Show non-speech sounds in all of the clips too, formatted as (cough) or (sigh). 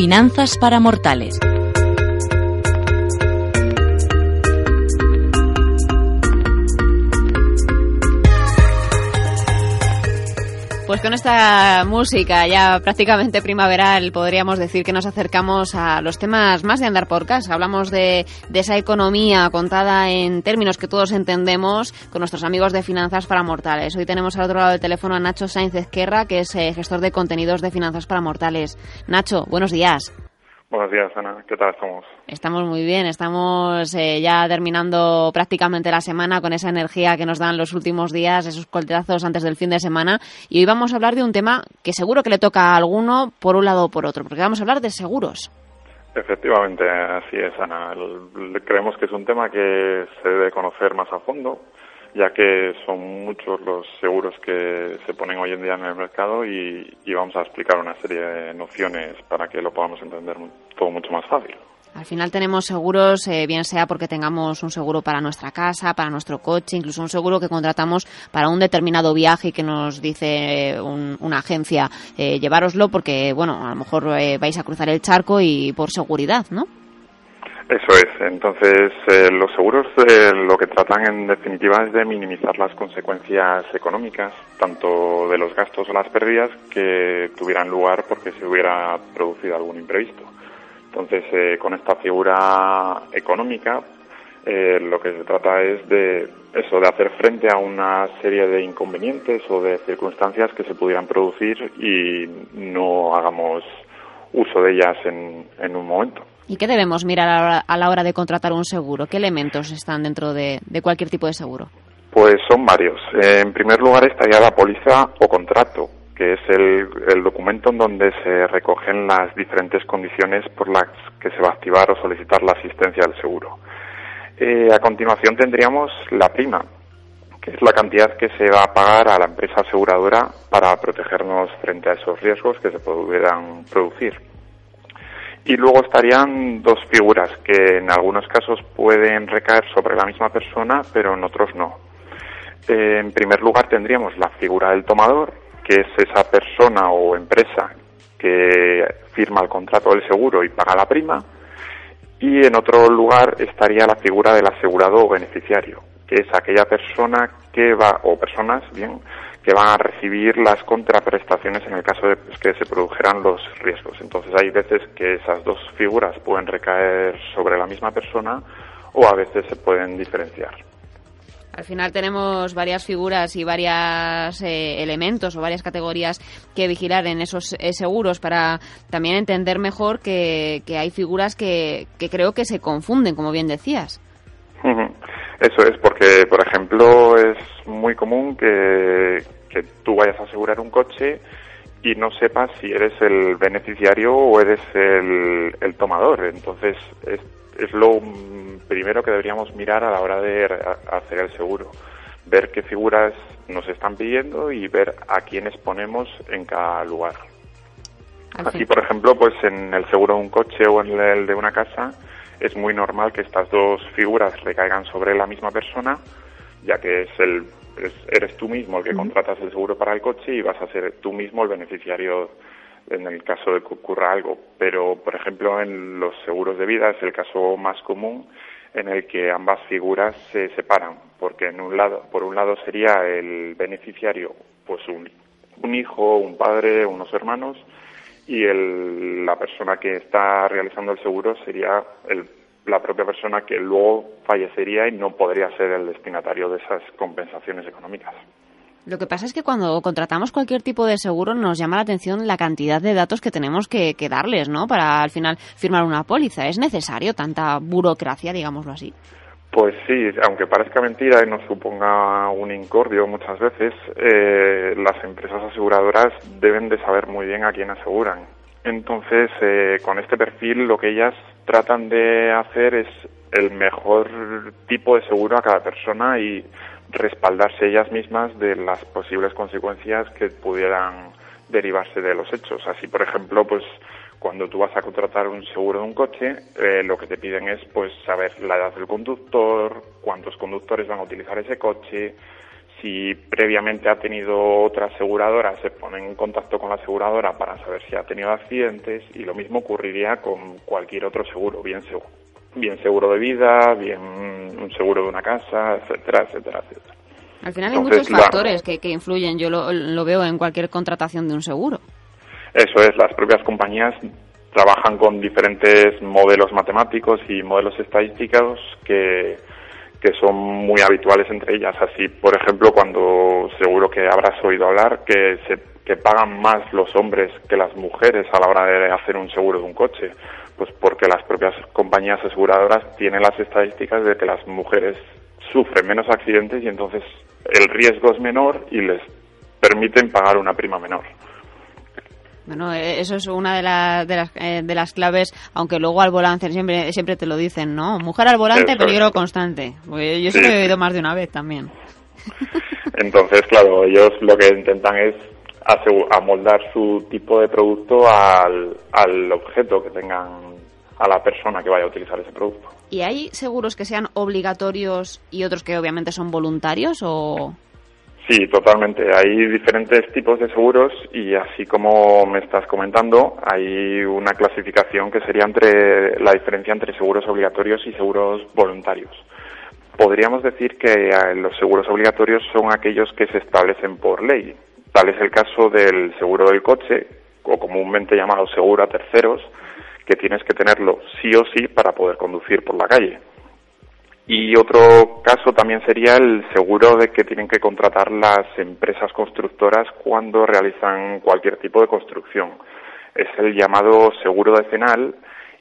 Finanzas para Mortales. Pues con esta música ya prácticamente primaveral podríamos decir que nos acercamos a los temas más de andar por casa. Hablamos de, esa economía contada en términos que todos entendemos con nuestros amigos de Finanzas para Mortales. Hoy tenemos al otro lado del teléfono a Nacho Sainz Ezquerra, que es eh, gestor de contenidos de Finanzas para Mortales. Nacho, buenos días. Buenos días, Ana. ¿Qué tal estamos? Estamos muy bien. Estamos eh, ya terminando prácticamente la semana con esa energía que nos dan los últimos días, esos coltazos antes del fin de semana. Y hoy vamos a hablar de un tema que seguro que le toca a alguno por un lado o por otro, porque vamos a hablar de seguros. Efectivamente, así es, Ana. creemos que es un tema que se debe conocer más a fondo ya que son muchos los seguros que se ponen hoy en día en el mercado y, vamos a explicar una serie de nociones para que lo podamos entender todo mucho más fácil. Al final tenemos seguros, eh, bien sea porque tengamos un seguro para nuestra casa, para nuestro coche, incluso un seguro que contratamos para un determinado viaje y que nos dice eh, una agencia eh, llevároslo porque, bueno, a lo mejor vais a cruzar el charco y por seguridad, ¿no? Eso es. Entonces, eh, los seguros eh, lo que tratan en definitiva es de minimizar las consecuencias económicas, tanto de los gastos o las pérdidas que tuvieran lugar porque se hubiera producido algún imprevisto. Entonces, eh, con esta figura económica, lo que se trata es de eso, de hacer frente a una serie de inconvenientes o de circunstancias que se pudieran producir y no hagamos uso de ellas en un momento. ¿Y qué debemos mirar a la hora de contratar un seguro? ¿Qué elementos están dentro de, cualquier tipo de seguro? Pues son varios. En primer lugar estaría la póliza o contrato, que es el, documento en donde se recogen las diferentes condiciones por las que se va a activar o solicitar la asistencia del seguro. Eh, a continuación tendríamos la prima, que es la cantidad que se va a pagar a la empresa aseguradora para protegernos frente a esos riesgos que se pudieran producir. Y luego estarían dos figuras que en algunos casos pueden recaer sobre la misma persona, pero en otros no. En primer lugar tendríamos la figura del tomador, que es esa persona o empresa que firma el contrato del seguro y paga la prima. Y en otro lugar estaría la figura del asegurado o beneficiario, que es aquella persona que va, o personas, bien, que van a recibir las contraprestaciones en el caso de pues, que se produjeran los riesgos. Entonces hay veces que esas dos figuras pueden recaer sobre la misma persona o a veces se pueden diferenciar. Al final tenemos varias figuras y varios eh, elementos o varias categorías que vigilar en esos eh, seguros para también entender mejor que, hay figuras que, que creo que se confunden, como bien decías. Eso es porque, por ejemplo, es muy común que, que tú vayas a asegurar un coche y no sepas si eres el beneficiario o eres el, el tomador. Entonces, es, es lo primero que deberíamos mirar a la hora de hacer el seguro. Ver qué figuras nos están pidiendo y ver a quiénes ponemos en cada lugar. Así, por ejemplo, pues en el seguro de un coche o en el de una casa, es muy normal que estas dos figuras recaigan sobre la misma persona, ya que es el eres tú mismo el que contratas el seguro para el coche y vas a ser tú mismo el beneficiario en el caso de que ocurra algo. Pero, por ejemplo, en los seguros de vida es el caso más común en el que ambas figuras se separan, porque en un lado, por un lado sería el beneficiario, pues un, un hijo, un padre, unos hermanos, y el, la persona que está realizando el seguro sería el, la propia persona que luego fallecería y no podría ser el destinatario de esas compensaciones económicas. Lo que pasa es que cuando contratamos cualquier tipo de seguro nos llama la atención la cantidad de datos que tenemos que, darles, ¿no? Para al final firmar una póliza. ¿Es necesario tanta burocracia, digámoslo así? Pues sí, aunque parezca mentira y nos suponga un incordio muchas veces, eh, las empresas aseguradoras deben de saber muy bien a quién aseguran. Entonces, eh, con este perfil lo que ellas tratan de hacer es el mejor tipo de seguro a cada persona y respaldarse ellas mismas de las posibles consecuencias que pudieran derivarse de los hechos. Así, por ejemplo, pues cuando tú vas a contratar un seguro de un coche, eh, lo que te piden es pues saber la edad del conductor, cuántos conductores van a utilizar ese coche, si previamente ha tenido otra aseguradora, se pone en contacto con la aseguradora para saber si ha tenido accidentes y lo mismo ocurriría con cualquier otro seguro, bien seguro, bien seguro de vida, bien un seguro de una casa, etcétera, etcétera, etcétera. Al final hay muchos factores que, que, influyen, yo lo, lo veo en cualquier contratación de un seguro. Eso es, las propias compañías trabajan con diferentes modelos matemáticos y modelos estadísticos que, que son muy habituales entre ellas. Así, por ejemplo, cuando seguro que habrás oído hablar que se que pagan más los hombres que las mujeres a la hora de hacer un seguro de un coche, pues porque las propias compañías aseguradoras tienen las estadísticas de que las mujeres sufren menos accidentes y entonces el riesgo es menor y les permiten pagar una prima menor. Bueno, eh, eso es una de, de, las, eh, de las claves, aunque luego al volante siempre siempre te lo dicen, ¿no? Mujer al volante, peligro constante. Pues yo eso lo he oído más de una vez también. (laughs) Entonces, claro, ellos lo que intentan es amoldar su tipo de producto al, al objeto que tengan a la persona que vaya a utilizar ese producto. ¿Y hay seguros que sean obligatorios y otros que obviamente son voluntarios o...? Sí, totalmente. Hay diferentes tipos de seguros y así como me estás comentando, hay una clasificación que sería entre la diferencia entre seguros obligatorios y seguros voluntarios. Podríamos decir que eh, los seguros obligatorios son aquellos que se establecen por ley. Tal es el caso del seguro del coche, o comúnmente llamado seguro a terceros, que tienes que tenerlo sí o sí para poder conducir por la calle. Y otro caso también sería el seguro de que tienen que contratar las empresas constructoras cuando realizan cualquier tipo de construcción. Es el llamado seguro decenal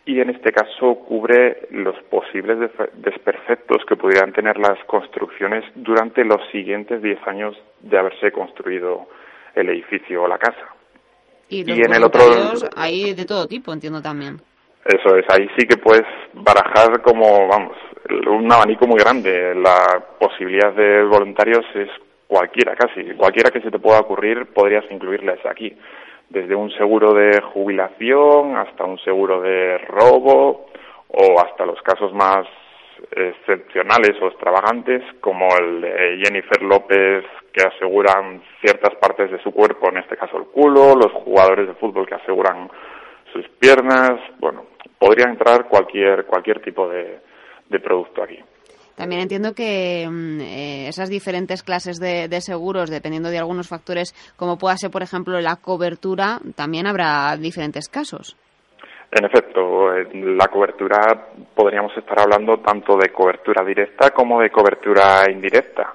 y en este caso cubre los posibles desperfectos que pudieran tener las construcciones durante los siguientes 10 años de haberse construido el edificio o la casa. Y, en el otro hay de todo tipo, entiendo también. Eso es, ahí sí que puedes barajar como, vamos, un abanico muy grande. La posibilidad de voluntarios es cualquiera casi, cualquiera que se te pueda ocurrir podrías incluirles aquí. Desde un seguro de jubilación hasta un seguro de robo o hasta los casos más excepcionales o extravagantes como el de Jennifer López que aseguran ciertas partes de su cuerpo, en este caso el culo, los jugadores de fútbol que aseguran sus piernas, bueno, podría entrar cualquier cualquier tipo de, de producto aquí. También entiendo que mm, eh, esas diferentes clases de, seguros, dependiendo de algunos factores, como pueda ser, por ejemplo, la cobertura, también habrá diferentes casos. En efecto, en la cobertura podríamos estar hablando tanto de cobertura directa como de cobertura indirecta.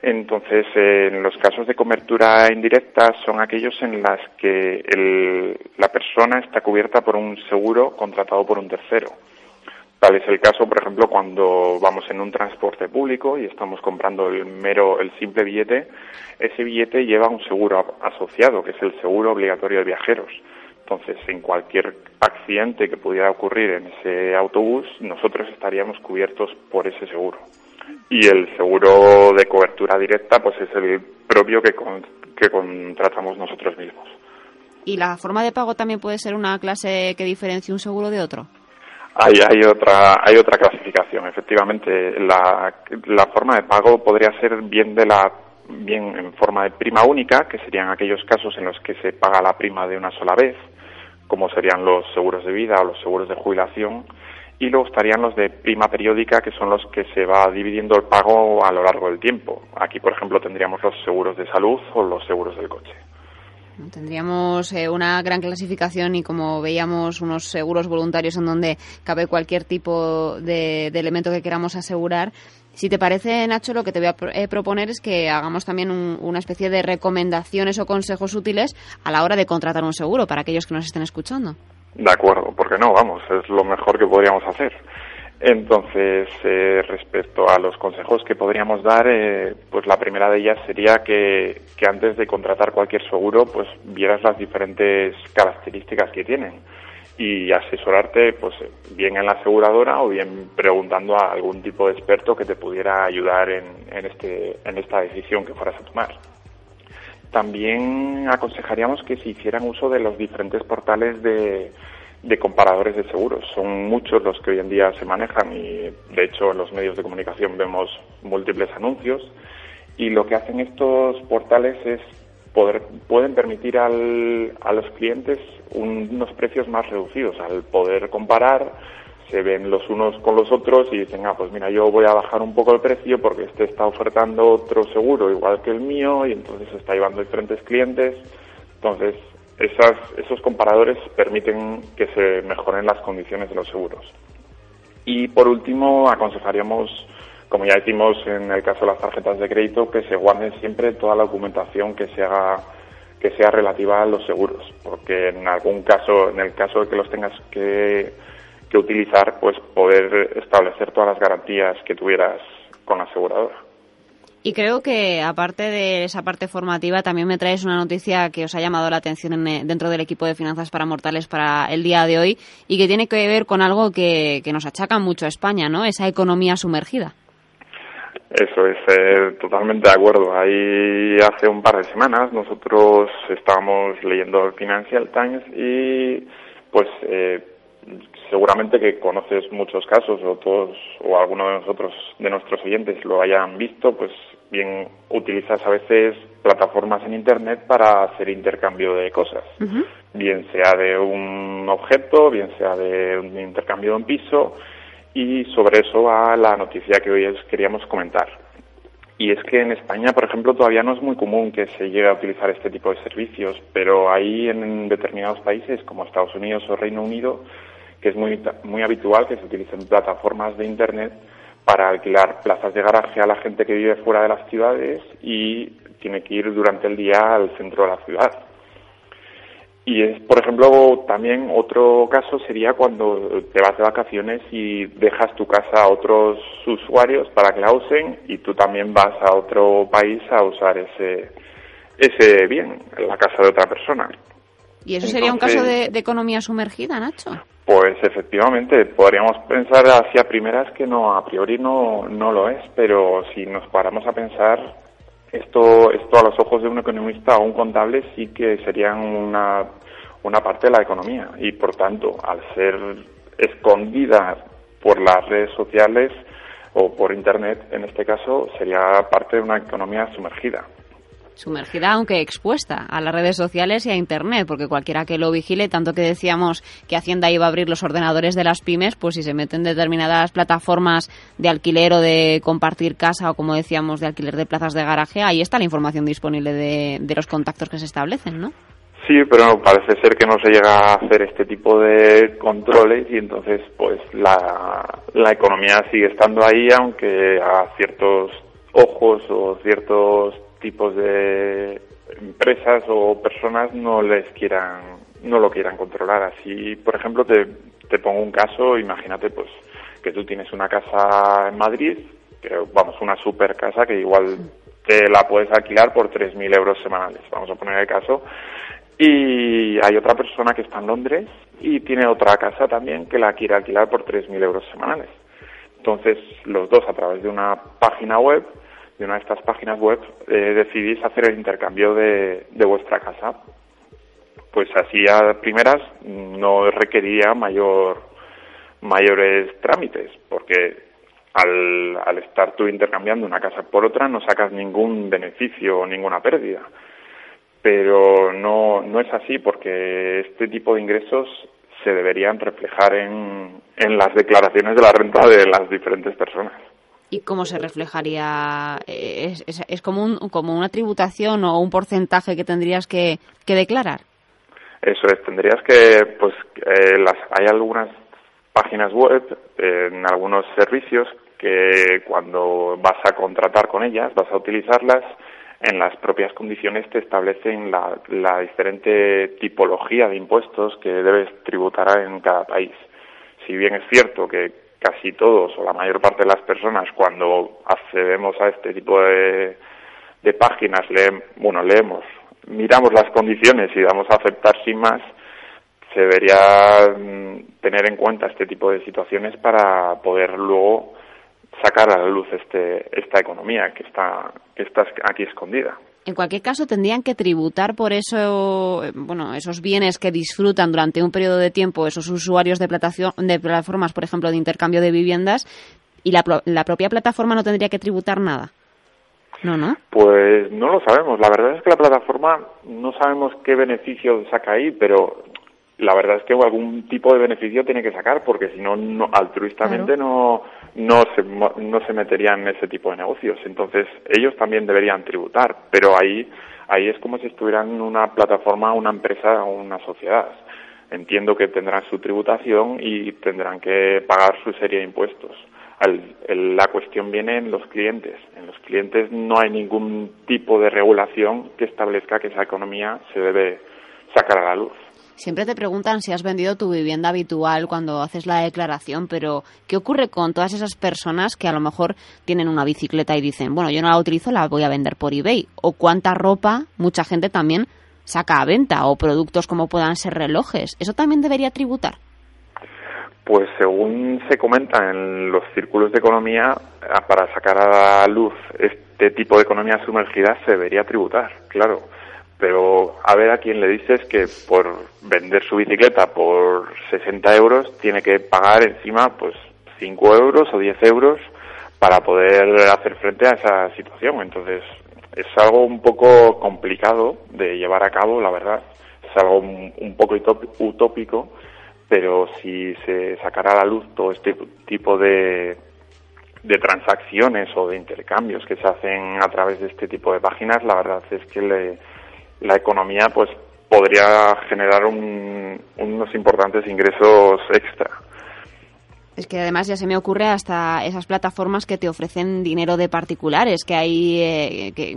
Entonces, en los casos de cobertura indirecta son aquellos en los que la persona está cubierta por un seguro contratado por un tercero. Tal es el caso, por ejemplo, cuando vamos en un transporte público y estamos comprando el mero, el simple billete, ese billete lleva un seguro asociado, que es el seguro obligatorio de viajeros. Entonces, en cualquier accidente que pudiera ocurrir en ese autobús, nosotros estaríamos cubiertos por ese seguro. Y el seguro de cobertura directa, pues es el propio que, que contratamos nosotros mismos. ¿Y la forma de pago también puede ser una clase que diferencie un seguro de otro? Hay, hay, otra, hay otra clasificación, efectivamente. La, la forma de pago podría ser bien de la bien en forma de prima única, que serían aquellos casos en los que se paga la prima de una sola vez, como serían los seguros de vida o los seguros de jubilación, y luego estarían los de prima periódica, que son los que se va dividiendo el pago a lo largo del tiempo. Aquí, por ejemplo, tendríamos los seguros de salud o los seguros del coche. Tendríamos eh, una gran clasificación y como veíamos unos seguros voluntarios en donde cabe cualquier tipo de, elemento que queramos asegurar. Si te parece, Nacho, lo que te voy a eh, proponer es que hagamos también una especie de recomendaciones o consejos útiles a la hora de contratar un seguro para aquellos que nos estén escuchando. De acuerdo, porque no, vamos, es lo mejor que podríamos hacer. Entonces, eh, respecto a los consejos que podríamos dar, eh, pues la primera de ellas sería que, que, antes de contratar cualquier seguro, pues vieras las diferentes características que tienen y asesorarte, pues bien en la aseguradora o bien preguntando a algún tipo de experto que te pudiera ayudar en, en, este, en esta decisión que fueras a tomar. También aconsejaríamos que se hicieran uso de los diferentes portales de de comparadores de seguros. Son muchos los que hoy en día se manejan y, de hecho, en los medios de comunicación vemos múltiples anuncios y lo que hacen estos portales es poder pueden permitir al, a los clientes unos precios más reducidos al poder comparar se ven los unos con los otros y dicen, ah, pues mira, yo voy a bajar un poco el precio porque este está ofertando otro seguro igual que el mío y entonces está llevando diferentes clientes. Entonces, esas, esos comparadores permiten que se mejoren las condiciones de los seguros. Y por último, aconsejaríamos, como ya decimos en el caso de las tarjetas de crédito, que se guarden siempre toda la documentación que se haga que sea relativa a los seguros, porque en algún caso, en el caso de que los tengas que que utilizar, pues poder establecer todas las garantías que tuvieras con la aseguradora. Y creo que aparte de esa parte formativa, también me traes una noticia que os ha llamado la atención eh, dentro del equipo de finanzas para mortales para el día de hoy y que tiene que ver con algo que, nos achaca mucho a España, ¿no? Esa economía sumergida. Eso es, eh, totalmente de acuerdo. Ahí hace un par de semanas nosotros estábamos leyendo el Financial Times y pues eh, seguramente que conoces muchos casos o todos o alguno de nosotros de nuestros oyentes lo hayan visto pues bien utilizas a veces plataformas en internet para hacer intercambio de cosas. Bien sea de un objeto bien sea de un intercambio de un piso y sobre eso va la noticia que hoy queríamos comentar. Y es que en España, por ejemplo, todavía no es muy común que se llegue a utilizar este tipo de servicios, pero hay en determinados países como Estados Unidos o Reino Unido que es muy, muy habitual que se utilicen plataformas de Internet para alquilar plazas de garaje a la gente que vive fuera de las ciudades y tiene que ir durante el día al centro de la ciudad. Y es, por ejemplo, también otro caso sería cuando te vas de vacaciones y dejas tu casa a otros usuarios para que la usen y tú también vas a otro país a usar ese, ese bien, la casa de otra persona. ¿Y eso sería un caso de, de economía sumergida, Nacho? Pues efectivamente, podríamos pensar hacia primeras que no, a priori no, no lo es, pero si nos paramos a pensar, esto, esto a los ojos de un economista o un contable sí que serían una, una parte de la economía. Y por tanto, al ser escondida por las redes sociales o por Internet, en este caso, sería parte de una economía sumergida sumergida, aunque expuesta a las redes sociales y a Internet, porque cualquiera que lo vigile, tanto que decíamos que Hacienda iba a abrir los ordenadores de las pymes, pues si se meten determinadas plataformas de alquiler o de compartir casa o, como decíamos, de alquiler de plazas de garaje, ahí está la información disponible de, los contactos que se establecen, ¿no? Sí, pero parece ser que no se llega a hacer este tipo de controles y entonces pues la, la economía sigue estando ahí aunque a ciertos ojos o ciertos tipos de empresas o personas no les quieran no lo quieran controlar. Así por ejemplo te, te pongo un caso imagínate pues que tú tienes una casa en Madrid que vamos una super casa que igual te la puedes alquilar por 3.000 euros semanales vamos a poner el caso. Y hay otra persona que está en Londres y tiene otra casa también que la quiere alquilar por 3.000 euros semanales. Entonces los dos a través de una página web de una de estas páginas web eh, decidís hacer el intercambio de, vuestra casa. Pues así a primeras no requeriría mayor, mayores trámites, porque al, al estar tú intercambiando una casa por otra no sacas ningún beneficio o ninguna pérdida. Pero no, no es así porque este tipo de ingresos se deberían reflejar en, en las declaraciones de la renta de las diferentes personas. ¿Y cómo se reflejaría? ¿Es, es, como, un, como una tributación o un porcentaje que tendrías que, que declarar? Eso es, tendrías que, pues, eh, las, hay algunas páginas web en algunos servicios que cuando vas a contratar con ellas, vas a utilizarlas, en las propias condiciones te establecen la, la diferente tipología de impuestos que debes tributar en cada país. Si bien es cierto que casi todos o la mayor parte de las personas cuando accedemos a este tipo de, de páginas, bueno, leemos, miramos las condiciones y damos a aceptar sin más, se debería mm, tener en cuenta este tipo de situaciones para poder luego sacar a la luz este, esta economía que está, que está aquí escondida. En cualquier caso, tendrían que tributar por eso, bueno, esos bienes que disfrutan durante un periodo de tiempo esos usuarios de, de plataformas, por ejemplo, de intercambio de viviendas, y la, la propia plataforma no tendría que tributar nada. No, no. Pues no lo sabemos. La verdad es que la plataforma no sabemos qué beneficio saca ahí, pero la verdad es que algún tipo de beneficio tiene que sacar, porque si no, no altruistamente no, no, se, no se meterían en ese tipo de negocios. Entonces, ellos también deberían tributar, pero ahí, ahí es como si estuvieran en una plataforma, una empresa o una sociedad. Entiendo que tendrán su tributación y tendrán que pagar su serie de impuestos. la cuestión viene en los clientes. En los clientes no hay ningún tipo de regulación que establezca que esa economía se debe sacar a la luz. Siempre te preguntan si has vendido tu vivienda habitual cuando haces la declaración, pero ¿qué ocurre con todas esas personas que a lo mejor tienen una bicicleta y dicen, bueno, yo no la utilizo, la voy a vender por eBay? ¿O cuánta ropa mucha gente también saca a venta? ¿O productos como puedan ser relojes? ¿Eso también debería tributar? Pues según se comenta en los círculos de economía, para sacar a la luz este tipo de economía sumergida se debería tributar, claro pero a ver a quién le dices que por vender su bicicleta por 60 euros tiene que pagar encima pues 5 euros o 10 euros para poder hacer frente a esa situación. Entonces es algo un poco complicado de llevar a cabo, la verdad. Es algo un poco utópico, pero si se sacara a la luz todo este tipo de, de transacciones o de intercambios que se hacen a través de este tipo de páginas, la verdad es que le, la economía pues podría generar unos importantes ingresos extra. Es que además ya se me ocurre hasta esas plataformas que te ofrecen dinero de particulares, que hay, eh, que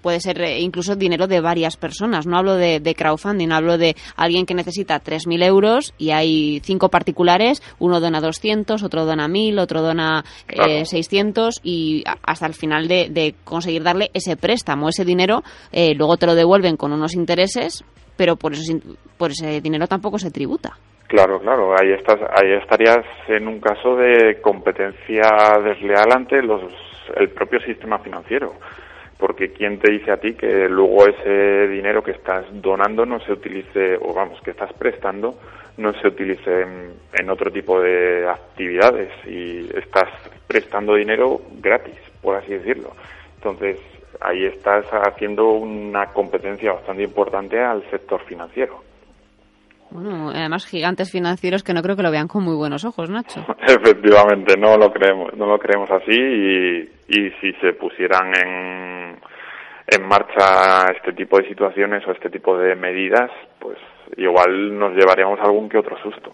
puede ser eh, incluso dinero de varias personas. No hablo de, crowdfunding, hablo de alguien que necesita 3.000 euros y hay cinco particulares, uno dona 200, otro dona 1.000, otro dona 600 eh, y hasta el final de, conseguir darle ese préstamo, ese dinero, luego te lo devuelven con unos intereses, pero por, eso, por ese dinero tampoco se tributa. Claro, claro, ahí, estás, ahí estarías en un caso de competencia desleal ante los, el propio sistema financiero, porque ¿quién te dice a ti que luego ese dinero que estás donando no se utilice, o vamos, que estás prestando, no se utilice en, otro tipo de actividades y estás prestando dinero gratis, por así decirlo? Entonces, ahí estás haciendo una competencia bastante importante al sector financiero. Bueno, además gigantes financieros que no creo que lo vean con muy buenos ojos, Nacho. (laughs) Efectivamente, no lo creemos, no lo creemos así y, y si se pusieran en, en marcha este tipo de situaciones o este tipo de medidas, pues igual nos llevaríamos algún que otro susto.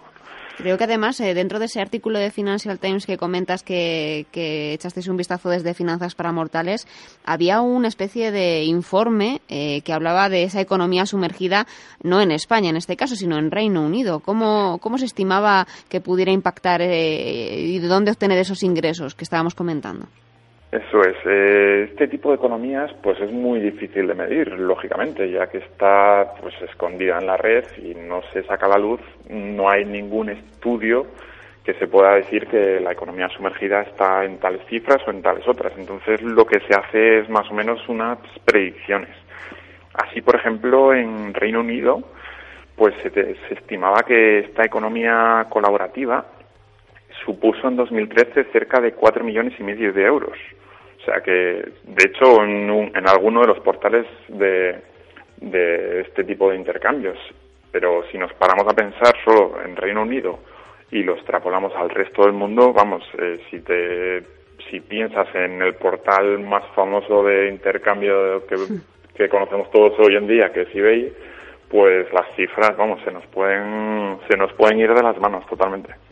Creo que además, eh, dentro de ese artículo de Financial Times que comentas que, que echasteis un vistazo desde Finanzas para Mortales, había una especie de informe eh, que hablaba de esa economía sumergida, no en España en este caso, sino en Reino Unido. ¿Cómo, cómo se estimaba que pudiera impactar eh, y de dónde obtener esos ingresos que estábamos comentando? Eso es. Eh, este tipo de economías, pues es muy difícil de medir, lógicamente, ya que está pues escondida en la red y no se saca la luz. No hay ningún estudio que se pueda decir que la economía sumergida está en tales cifras o en tales otras. Entonces, lo que se hace es más o menos unas predicciones. Así, por ejemplo, en Reino Unido, pues se, se estimaba que esta economía colaborativa supuso en 2013 cerca de 4 millones y medio de euros. O sea que, de hecho, en, en alguno de los portales de, de este tipo de intercambios. Pero si nos paramos a pensar solo en Reino Unido y lo extrapolamos al resto del mundo, vamos, eh, si te si piensas en el portal más famoso de intercambio que, que conocemos todos hoy en día, que es eBay, pues las cifras, vamos, se nos pueden se nos pueden ir de las manos totalmente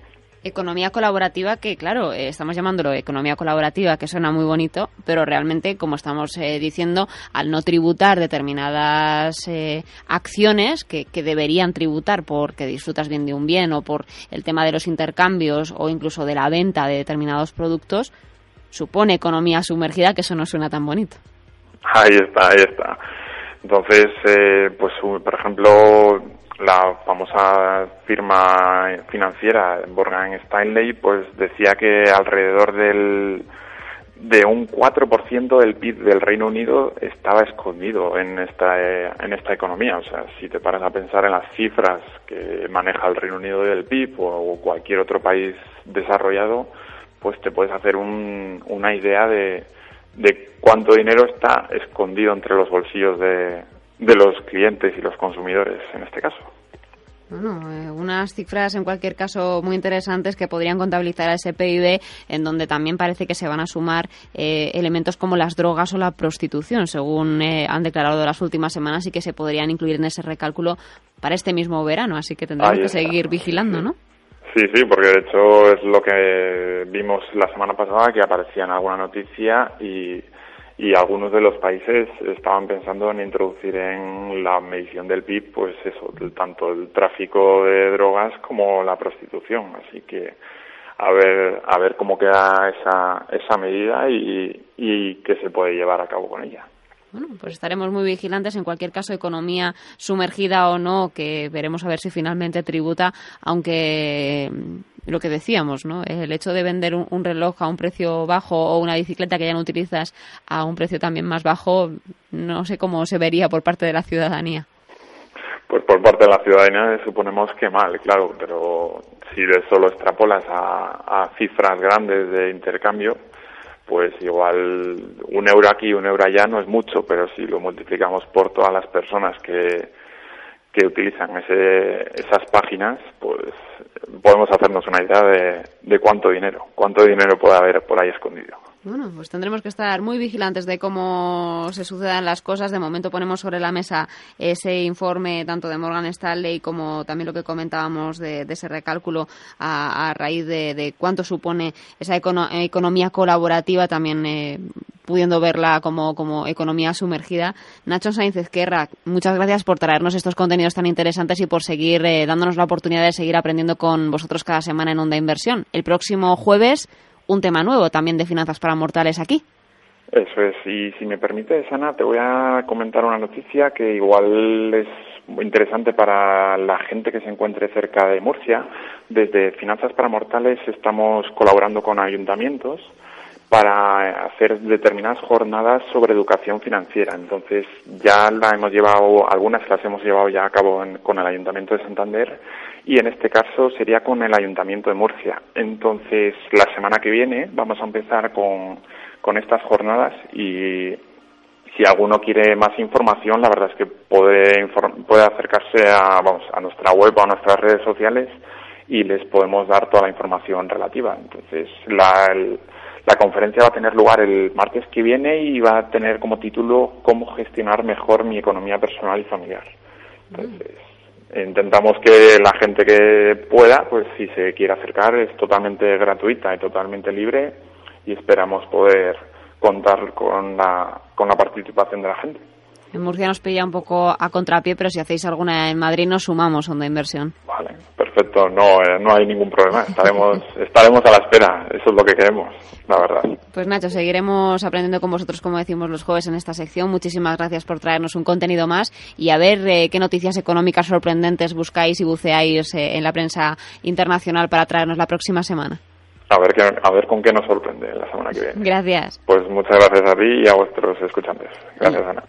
economía colaborativa que, claro, eh, estamos llamándolo economía colaborativa, que suena muy bonito, pero realmente, como estamos eh, diciendo, al no tributar determinadas eh, acciones que, que, deberían tributar porque disfrutas bien de un bien o por el tema de los intercambios o incluso de la venta de determinados productos, supone economía sumergida, que eso no suena tan bonito. Ahí está, ahí está. Entonces, pues, por ejemplo, la famosa firma financiera Morgan Stanley pues decía que alrededor del de un 4% del PIB del Reino Unido estaba escondido en esta en esta economía, o sea, si te paras a pensar en las cifras que maneja el Reino Unido del PIB o, cualquier otro país desarrollado, pues te puedes hacer un, una idea de, de cuánto dinero está escondido entre los bolsillos de, de los clientes y los consumidores en este caso. Bueno, eh, unas cifras en cualquier caso muy interesantes que podrían contabilizar a ese PIB, en donde también parece que se van a sumar eh, elementos como las drogas o la prostitución, según eh, han declarado las últimas semanas y que se podrían incluir en ese recálculo para este mismo verano. Así que tendremos que seguir vigilando, ¿no? Sí, sí, porque de hecho es lo que vimos la semana pasada, que aparecía en alguna noticia y y algunos de los países estaban pensando en introducir en la medición del PIB pues eso tanto el tráfico de drogas como la prostitución. Así que a ver a ver cómo queda esa esa medida y, y qué se puede llevar a cabo con ella bueno, pues estaremos muy vigilantes. En cualquier caso, economía sumergida o no, que veremos a ver si finalmente tributa, aunque lo que decíamos, ¿no? El hecho de vender un, reloj a un precio bajo o una bicicleta que ya no utilizas a un precio también más bajo, no sé cómo se vería por parte de la ciudadanía. Pues por parte de la ciudadanía suponemos que mal, claro, pero si de eso lo extrapolas a cifras grandes de intercambio, pues igual un euro aquí, un euro allá no es mucho, pero si lo multiplicamos por todas las personas que, que utilizan ese, esas páginas, pues podemos hacernos una idea de, de cuánto dinero, cuánto dinero puede haber por ahí escondido. Bueno, pues tendremos que estar muy vigilantes de cómo se sucedan las cosas. De momento ponemos sobre la mesa ese informe tanto de Morgan Stanley como también lo que comentábamos de, ese recálculo a, raíz de, cuánto supone esa economía colaborativa, también eh, pudiendo verla como, como economía sumergida. Nacho Sainz Ezquerra, muchas gracias por traernos estos contenidos tan interesantes y por seguir eh, dándonos la oportunidad de seguir aprendiendo con vosotros cada semana en Onda Inversión. El próximo jueves un tema nuevo también de finanzas para mortales aquí. Eso es, y si me permites, Ana, te voy a comentar una noticia que igual es interesante para la gente que se encuentre cerca de Murcia. Desde Finanzas para Mortales estamos colaborando con ayuntamientos para hacer determinadas jornadas sobre educación financiera. Entonces, ya la hemos llevado, algunas las hemos llevado ya a cabo con el Ayuntamiento de Santander y en este caso sería con el Ayuntamiento de Murcia. Entonces, la semana que viene vamos a empezar con, con estas jornadas y si alguno quiere más información, la verdad es que puede, puede acercarse a, vamos, a nuestra web o a nuestras redes sociales y les podemos dar toda la información relativa. Entonces, la, la conferencia va a tener lugar el martes que viene y va a tener como título Cómo gestionar mejor mi economía personal y familiar. Entonces, intentamos que la gente que pueda, pues si se quiere acercar, es totalmente gratuita y totalmente libre y esperamos poder contar con la, con la participación de la gente. En Murcia nos pilla un poco a contrapié, pero si hacéis alguna en Madrid nos sumamos a Onda Inversión. Vale, perfecto. No, eh, no hay ningún problema. Estaremos, (laughs) estaremos a la espera. Eso es lo que queremos, la verdad. Pues Nacho, seguiremos aprendiendo con vosotros, como decimos los jueves en esta sección. Muchísimas gracias por traernos un contenido más y a ver eh, qué noticias económicas sorprendentes buscáis y buceáis eh, en la prensa internacional para traernos la próxima semana. A ver, a ver con qué nos sorprende la semana que viene. Gracias. Pues muchas gracias a ti y a vuestros escuchantes. Gracias, Ana.